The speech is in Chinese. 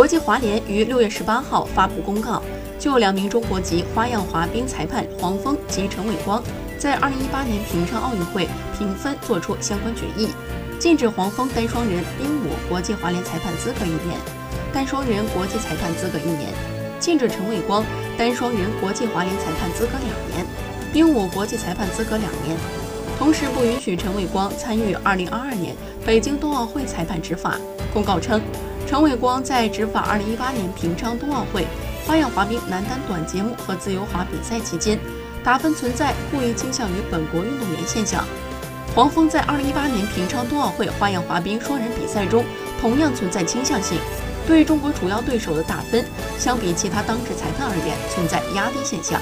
国际滑联于六月十八号发布公告，就两名中国籍花样滑冰裁判黄峰及陈伟光在二零一八年平昌奥运会评分作出相关决议，禁止黄峰单双人冰舞国际滑联裁判资格一年，单双人国际裁判资格一年；禁止陈伟光单双人国际滑联裁判资格两年，冰舞国际裁判资格两年。同时，不允许陈伟光参与二零二二年北京冬奥会裁判执法。公告称，陈伟光在执法二零一八年平昌冬奥会花样滑冰男单短节目和自由滑比赛期间，打分存在故意倾向于本国运动员现象。黄峰在二零一八年平昌冬奥会花样滑冰双人比赛中同样存在倾向性，对中国主要对手的打分相比其他当值裁判而言存在压低现象。